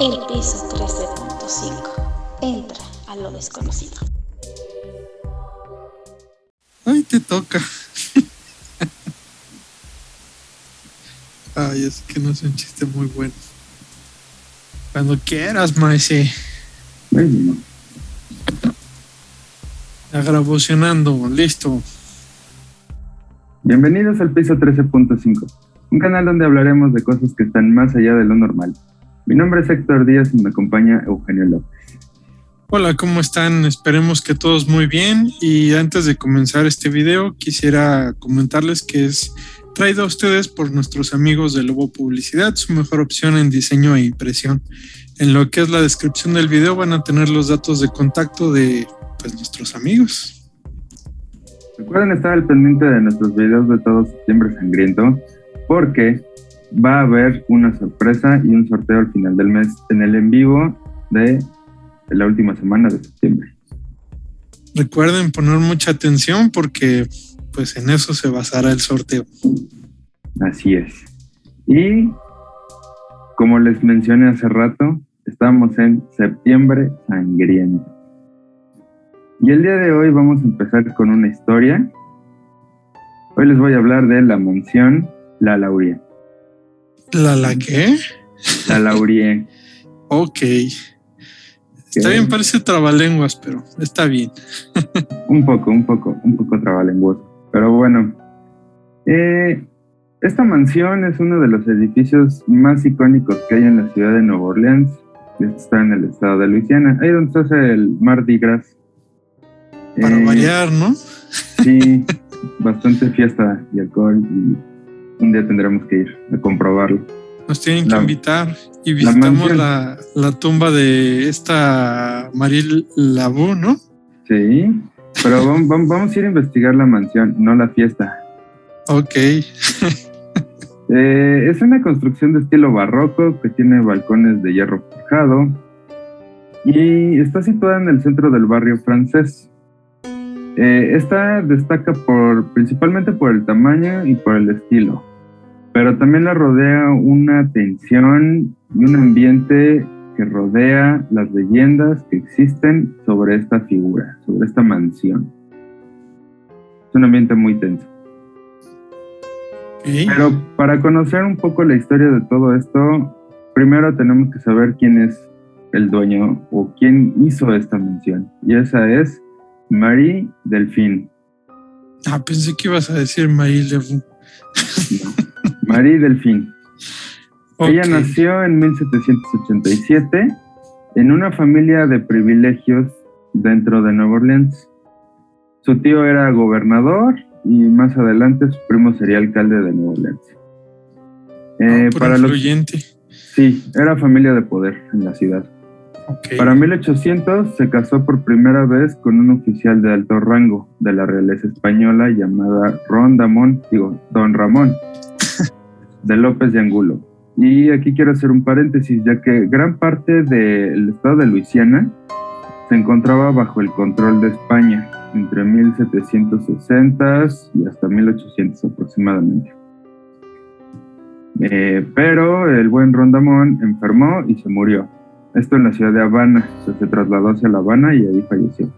El piso 13.5. Entra a lo desconocido. Ay, te toca. Ay, es que no es un chiste muy bueno. Cuando quieras, Maese. Bueno, Agrabocionando, listo. bienvenidos al piso 13.5, un canal donde hablaremos de cosas que están más allá de lo normal. Mi nombre es Héctor Díaz y me acompaña Eugenio López. Hola, ¿cómo están? Esperemos que todos muy bien. Y antes de comenzar este video, quisiera comentarles que es traído a ustedes por nuestros amigos de Lobo Publicidad, su mejor opción en diseño e impresión. En lo que es la descripción del video van a tener los datos de contacto de pues, nuestros amigos. Recuerden estar al pendiente de nuestros videos de todo septiembre sangriento porque va a haber una sorpresa y un sorteo al final del mes en el en vivo de la última semana de septiembre. Recuerden poner mucha atención porque pues en eso se basará el sorteo. Así es. Y como les mencioné hace rato, estamos en septiembre sangriento. Y el día de hoy vamos a empezar con una historia. Hoy les voy a hablar de la mansión La Laurie. ¿La la qué? La Laurie. Ok. Está bien, parece trabalenguas, pero está bien. un poco, un poco, un poco trabalenguoso. Pero bueno, eh, esta mansión es uno de los edificios más icónicos que hay en la ciudad de Nueva Orleans. Está en el estado de Luisiana, ahí donde se hace el Mardi Gras. Para Eh, variar, ¿no? Sí, bastante fiesta y alcohol y un día tendremos que ir a comprobarlo. Nos tienen que invitar y visitamos la, la tumba de esta Maril Labú, ¿no? Sí, pero vam- vam- vamos a ir a investigar la mansión, no la fiesta. Ok. Eh, es una construcción de estilo barroco que tiene balcones de hierro forjado y está situada en el centro del barrio francés. Eh, esta destaca por, principalmente por el tamaño y por el estilo, pero también la rodea una tensión y un ambiente que rodea las leyendas que existen sobre esta figura, sobre esta mansión. Es un ambiente muy tenso. Pero para conocer un poco la historia de todo esto, primero tenemos que saber quién es el dueño o quién hizo esta mención. Y esa es Marie Delphine. Ah, pensé que ibas a decir Maril Labú. No, Marie Delphine. Ella nació en 1787 en una familia de privilegios dentro de Nueva Orleans. Su tío era gobernador y más adelante su primo sería alcalde de Nueva Orleans. Eh, Ah, por para los influyente. Sí, era familia de poder en la ciudad. Para 1800 se casó por primera vez con un oficial de alto rango de la realeza española llamada Ron Damón, digo, Don Ramón, de López de Angulo. Y aquí quiero hacer un paréntesis, ya que gran parte del estado de Luisiana se encontraba bajo el control de España entre 1760 y hasta 1800 aproximadamente. Eh, pero el buen Rondamón enfermó y se murió. Esto en la ciudad de Habana. O sea, se trasladó hacia La Habana y ahí falleció.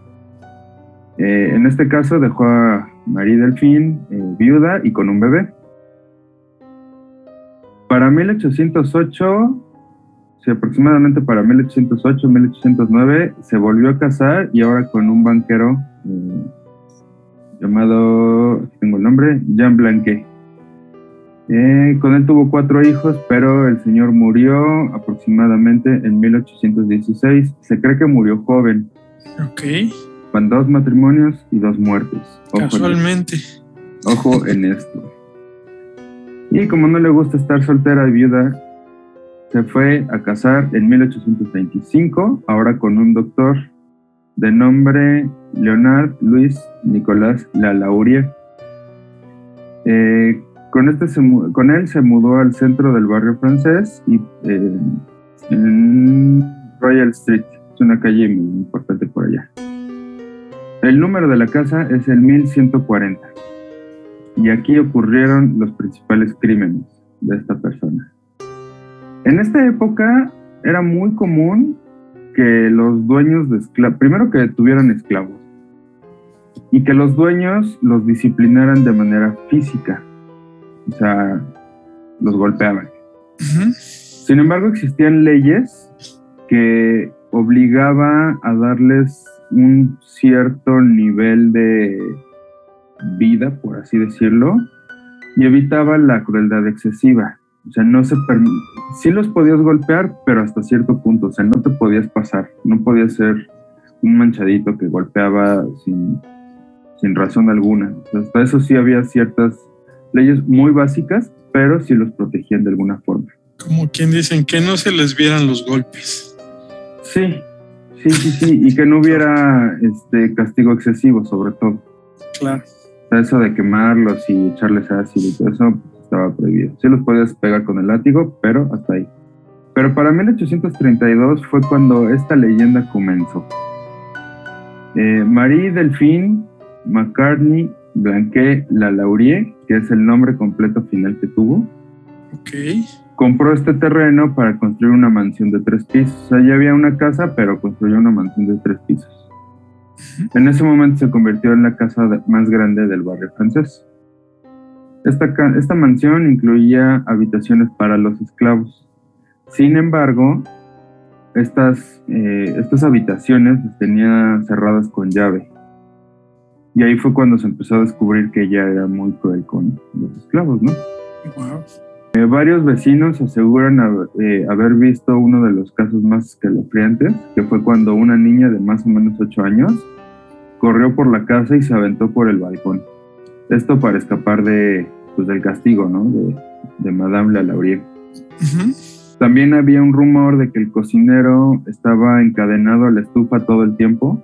Eh, en este caso dejó a Marie Delphine eh, viuda y con un bebé. Para 1808, sí, aproximadamente para 1808-1809, se volvió a casar y ahora con un banquero eh, llamado, tengo el nombre, Jean Blanquet. Eh, con él tuvo cuatro hijos, pero el señor murió aproximadamente en 1816. Se cree que murió joven, Ok. con dos matrimonios y dos muertes. Ojo en, Casualmente. ojo en esto. Y como no le gusta estar soltera y viuda, se fue a casar en 1825, ahora con un doctor de nombre Leonard Luis Nicolás Lalaurie. Eh, con, este con él se mudó al centro del barrio francés y eh, en Royal Street, es una calle muy importante por allá. El número de la casa es el 1140 y aquí ocurrieron los principales crímenes de esta persona. En esta época era muy común que los dueños de esclavos, primero que tuvieran esclavos, y que los dueños los disciplinaran de manera física, o sea, los golpeaban. Sin embargo, existían leyes que obligaba a darles un cierto nivel de vida, por así decirlo, y evitaba la crueldad excesiva. O sea, no se sí los podías golpear, pero hasta cierto punto, o sea, no te podías pasar, no podías ser un manchadito que golpeaba sin, sin razón alguna. O sea, hasta eso sí había ciertas leyes muy básicas, pero sí los protegían de alguna forma. Como quien dicen que no se les vieran los golpes. Sí, sí, sí, sí, y que no hubiera este castigo excesivo, sobre todo. Claro. Eso de quemarlos y echarles ácido y todo eso estaba prohibido. Sí los podías pegar con el látigo, pero hasta ahí. Pero para 1832 fue cuando esta leyenda comenzó. Eh, Marie Delphine McCartney Blanquet Lalaurie, que es el nombre completo final que tuvo, okay. compró este terreno para construir una mansión de tres pisos. O sea, ya había una casa, pero construyó una mansión de tres pisos. En ese momento se convirtió en la casa más grande del barrio francés. Esta, esta mansión incluía habitaciones para los esclavos. Sin embargo, estas, eh, estas habitaciones las tenía cerradas con llave. Y ahí fue cuando se empezó a descubrir que ella era muy cruel con los esclavos, ¿no? Eh, varios vecinos aseguran eh, haber visto uno de los casos más escalofriantes, que fue cuando una niña de más o menos 8 años corrió por la casa y se aventó por el balcón. Esto para escapar de, pues, del castigo, ¿no? De, de Madame la También había un rumor de que el cocinero estaba encadenado a la estufa todo el tiempo.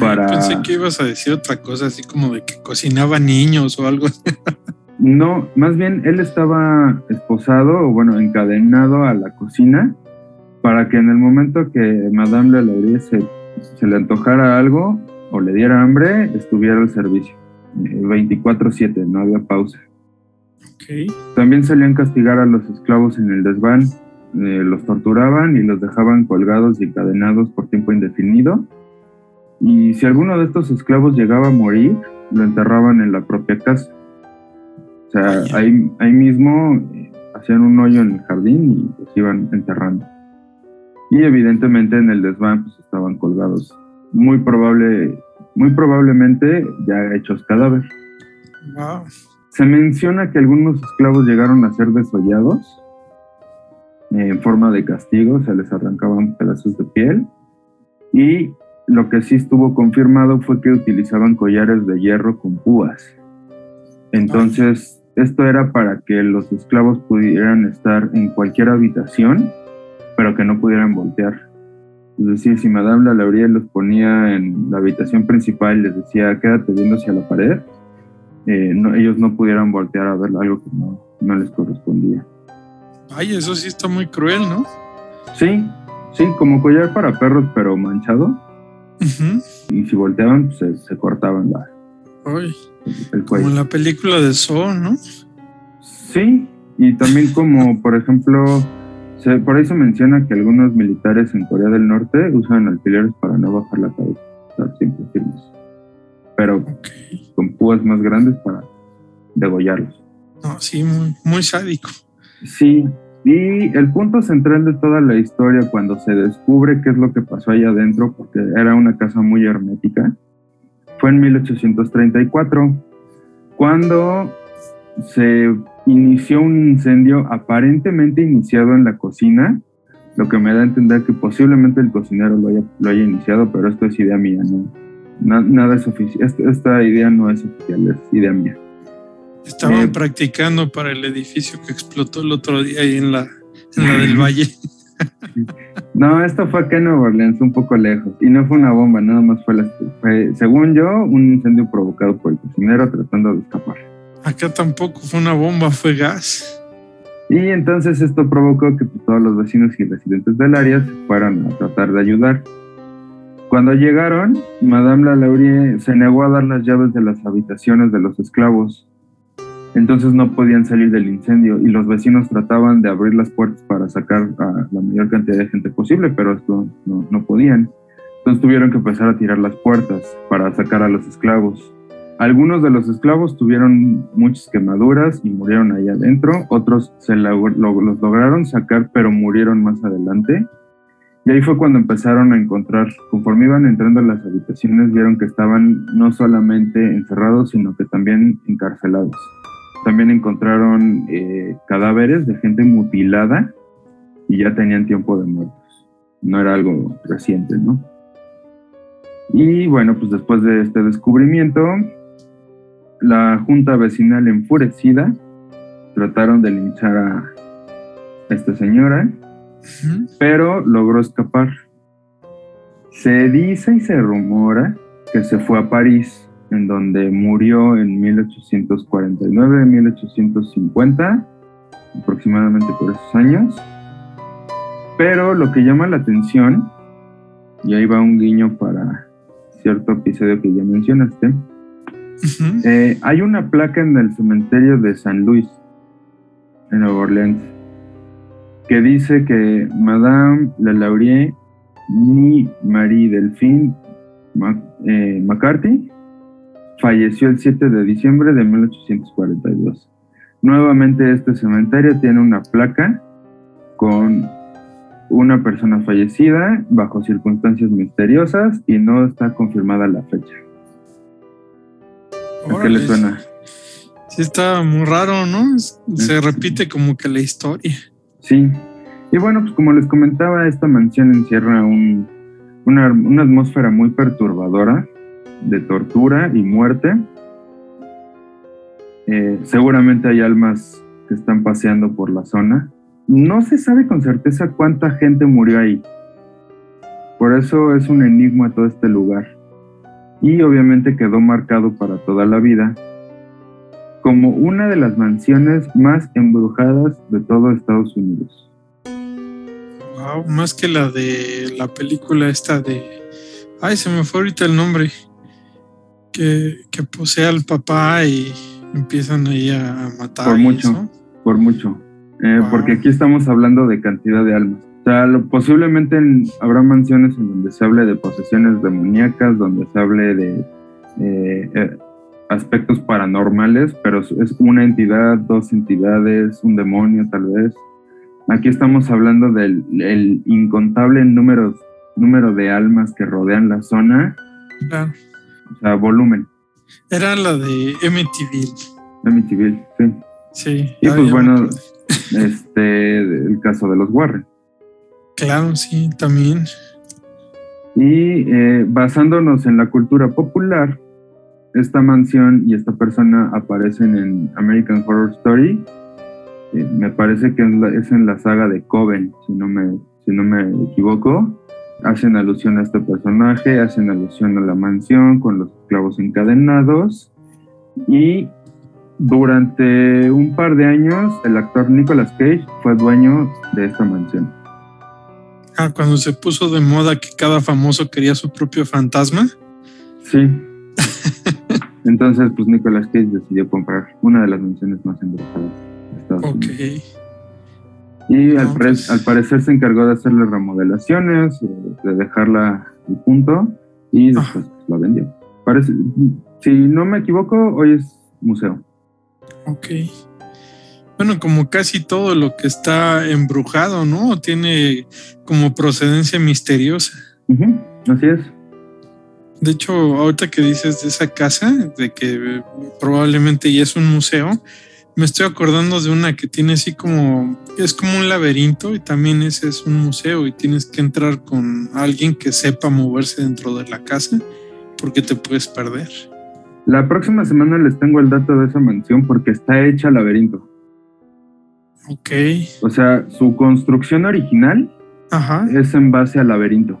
Para... Pensé que ibas a decir otra cosa, así como de que cocinaba niños o algo. no, más bien él estaba esposado o bueno, encadenado a la cocina para que en el momento que Madame la se, se le antojara algo o le diera hambre, estuviera al servicio. 24/7, no había pausa. También salían castigar a los esclavos en el desván, eh, los torturaban y los dejaban colgados y encadenados por tiempo indefinido. Y si alguno de estos esclavos llegaba a morir, lo enterraban en la propia casa. O sea, ahí, ahí mismo eh, hacían un hoyo en el jardín y los iban enterrando. Y evidentemente en el desván pues, estaban colgados. Muy probable, muy probablemente ya hechos cadáver. Se menciona que algunos esclavos llegaron a ser desollados eh, en forma de castigo, se les arrancaban pedazos de piel y lo que sí estuvo confirmado fue que utilizaban collares de hierro con púas. Entonces, esto era para que los esclavos pudieran estar en cualquier habitación, pero que no pudieran voltear. Es decir, si Madame Laurier los ponía en la habitación principal y les decía, quédate viendo hacia la pared, eh, ellos no pudieran voltear a ver algo que no, les correspondía. Ay, eso sí está muy cruel, ¿no? Sí, sí, como collar para perros, pero manchado. Y si volteaban, pues, se, cortaban la, el cuello. Como la película de Saw, ¿no? Sí, y también como, por ejemplo, por ahí se menciona que algunos militares en Corea del Norte usan alfileres para no bajar la cabeza, estar siempre firmes pero con púas más grandes para degollarlos. No, sí, muy, muy sádico. Sí, y el punto central de toda la historia, cuando se descubre qué es lo que pasó ahí adentro, porque era una casa muy hermética, fue en 1834, cuando se inició un incendio aparentemente iniciado en la cocina, lo que me da a entender que posiblemente el cocinero lo haya, lo haya iniciado, pero esto es idea mía, ¿no? nada es oficial. Esta, idea no es oficial, es idea mía. Estaban eh, practicando para el edificio que explotó el otro día ahí en la, en la del Valle. No, esto fue acá en Nueva Orleans, un poco lejos. Y no fue una bomba, nada más fue, la, según yo, un incendio provocado por el cocinero tratando de escapar. Acá tampoco fue una bomba, fue gas. Y entonces esto provocó que pues, todos los vecinos y residentes del área se fueran a tratar de ayudar. Cuando llegaron, Madame Lalaurie se negó a dar las llaves de las habitaciones de los esclavos Entonces no podían salir del incendio y los vecinos trataban de abrir las puertas para sacar a la mayor cantidad de gente posible, pero esto no, no podían. Entonces tuvieron que empezar a tirar las puertas para sacar a los esclavos. Algunos de los esclavos tuvieron muchas quemaduras y murieron ahí adentro, otros se los lograron sacar pero murieron más adelante. Y ahí fue cuando empezaron a encontrar, conforme iban entrando a las habitaciones, vieron que estaban no solamente encerrados, sino que también encarcelados. También encontraron eh, cadáveres de gente mutilada y ya tenían tiempo de muertos. No era algo reciente, ¿no? Y bueno, pues después de este descubrimiento, la junta vecinal enfurecida trataron de linchar a esta señora, pero logró escapar. Se dice y se rumora que se fue a París, en donde murió en 1849-1850, aproximadamente por esos años. Pero lo que llama la atención, y ahí va un guiño para cierto episodio que ya mencionaste, eh, hay una placa en el cementerio de San Luis, en Nueva Orleans, que dice que Madame Laurier ni Marie Delphine eh, McCarthy falleció el 7 de diciembre de 1842. Nuevamente este cementerio tiene una placa con una persona fallecida bajo circunstancias misteriosas y no está confirmada la fecha. qué le suena? Sí, está muy raro, ¿no? Se repite como que la historia. Sí. Y bueno, pues como les comentaba, esta mansión encierra un, una, una atmósfera muy perturbadora de tortura y muerte. Eh, seguramente hay almas que están paseando por la zona no se sabe con certeza cuánta gente murió ahí. Por eso es un enigma todo este lugar. Y obviamente quedó marcado para toda la vida como una de las mansiones más embrujadas de todo Estados Unidos. Wow, más que la de la película esta de... Ay, se me fue ahorita el nombre. Que, posee al papá y empiezan ahí a matar. Por mucho, por mucho. Eh, porque aquí estamos hablando de cantidad de almas. O sea, posiblemente habrá mansiones en donde se hable de posesiones demoníacas, donde se hable de eh, eh, aspectos paranormales, pero es una entidad, dos entidades, un demonio tal vez. Aquí estamos hablando del incontable número, número de almas que rodean la zona. Claro. O sea, volumen. Era la de Amityville. Amityville, sí. Sí. Y pues bueno, este, el caso de los Warren. Claro, sí, también. Y eh, basándonos en la cultura popular, esta mansión y esta persona aparecen en American Horror Story. Eh, me parece que es en la saga de Coven, si no me, si no me equivoco. Hacen alusión a este personaje, hacen alusión a la mansión con los esclavos encadenados. Y durante un par de años, el actor Nicolas Cage fue dueño de esta mansión. Ah, cuando se puso de moda que cada famoso quería su propio fantasma. Sí. Entonces, pues Nicolas Cage decidió comprar una de las mansiones más embrujadas de Estados Ok. Y al, pues al, parecer se encargó de hacerle remodelaciones, eh, de dejarla al punto y ah. después la vendió. Parece, si no me equivoco, hoy es museo. Ok. Bueno, como casi todo lo que está embrujado, ¿no? Tiene como procedencia misteriosa. Así es. De hecho, ahorita que dices de esa casa, de que probablemente ya es un museo, me estoy acordando de una que tiene así como, es como un laberinto y también ese es un museo y tienes que entrar con alguien que sepa moverse dentro de la casa porque te puedes perder. La próxima semana les tengo el dato de esa mansión porque está hecha laberinto. Ok. O sea, su construcción original es en base al laberinto.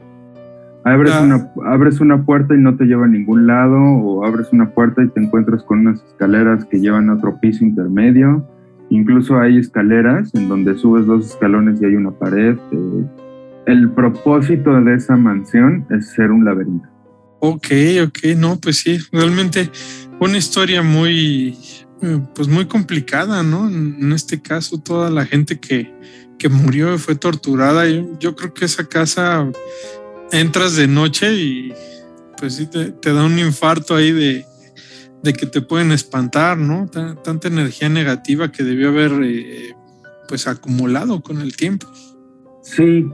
Abres, una, abres una puerta y no te lleva a ningún lado, o abres una puerta y te encuentras con unas escaleras que llevan a otro piso intermedio. Incluso hay escaleras en donde subes dos escalones y hay una pared. Eh, el propósito de esa mansión es ser un laberinto. Ok, ok, no, pues sí, realmente una historia muy, eh, pues muy complicada, ¿no? En este caso, toda la gente que, que murió y fue torturada, yo, creo que esa casa entras de noche y pues sí te, da un infarto ahí de, que te pueden espantar, ¿no? Tanta energía negativa que debió haber eh, pues acumulado con el tiempo. Sí,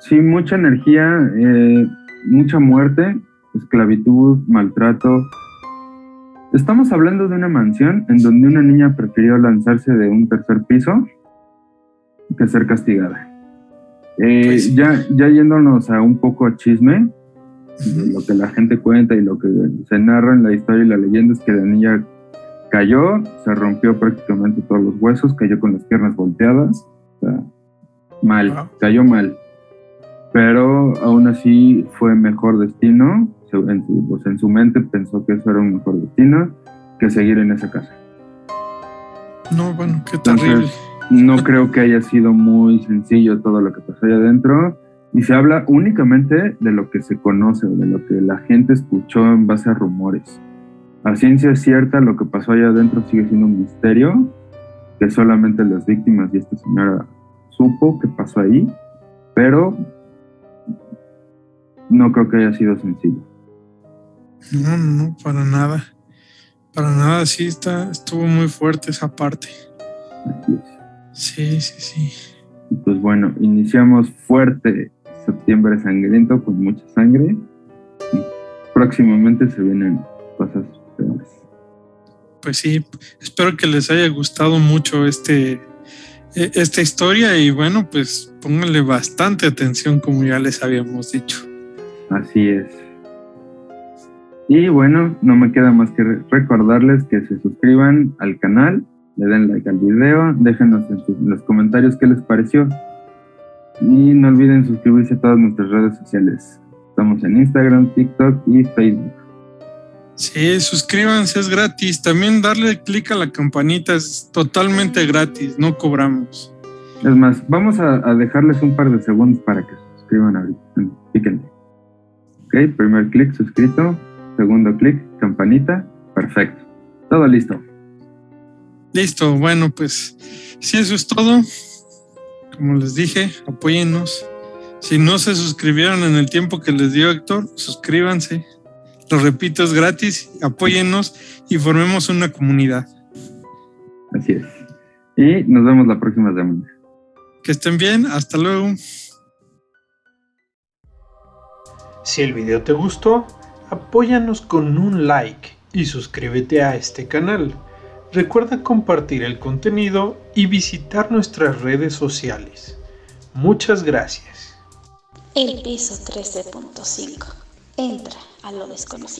sí, mucha energía, eh, mucha muerte, esclavitud, maltrato. Estamos hablando de una mansión en donde una niña prefirió lanzarse de un tercer piso que ser castigada. Eh, pues ya, ya yéndonos a un poco a chisme, lo que la gente cuenta y lo que se narra en la historia y la leyenda es que la niña cayó, se rompió prácticamente todos los huesos, cayó con las piernas volteadas, mal, cayó mal. Pero aún así fue mejor destino, en su, pues en su mente pensó que eso era un mejor destino que seguir en esa casa. No, bueno, qué terrible. No creo que haya sido muy sencillo todo lo que pasó allá adentro. Y se habla únicamente de lo que se conoce o de lo que la gente escuchó en base a rumores. A ciencia cierta, lo que pasó allá adentro sigue siendo un misterio que solamente las víctimas y esta señora supo que pasó ahí, pero no creo que haya sido sencillo. No, no, para nada. Para nada, sí está, estuvo muy fuerte esa parte. Sí, sí, sí. Pues bueno, iniciamos fuerte septiembre sangriento con mucha sangre. Y próximamente se vienen cosas peores. Pues sí, espero que les haya gustado mucho este e, esta historia y bueno, pues pónganle bastante atención como ya les habíamos dicho. Así es. Y bueno, no me queda más que recordarles que se suscriban al canal le den like al video, déjenos en, los comentarios qué les pareció. Y no olviden suscribirse a todas nuestras redes sociales. Estamos en Instagram, TikTok y Facebook. Sí, suscríbanse, es gratis. También darle clic a la campanita es totalmente gratis, no cobramos. Es más, vamos a, dejarles un par de segundos para que se suscriban ahorita. Píquenle. Ok, primer clic, suscrito. Segundo clic, campanita. Perfecto. Todo listo. Listo, bueno, pues si eso es todo. Como les dije, apóyennos. Si no se suscribieron en el tiempo que les dio Héctor, suscríbanse. Lo repito, es gratis. Apóyennos y formemos una comunidad. Así es. Y nos vemos la próxima semana. Que estén bien. Hasta luego. Si el video te gustó, apóyanos con un like y suscríbete a este canal. Recuerda compartir el contenido y visitar nuestras redes sociales. Muchas gracias. El piso 13.5. Entra a lo desconocido.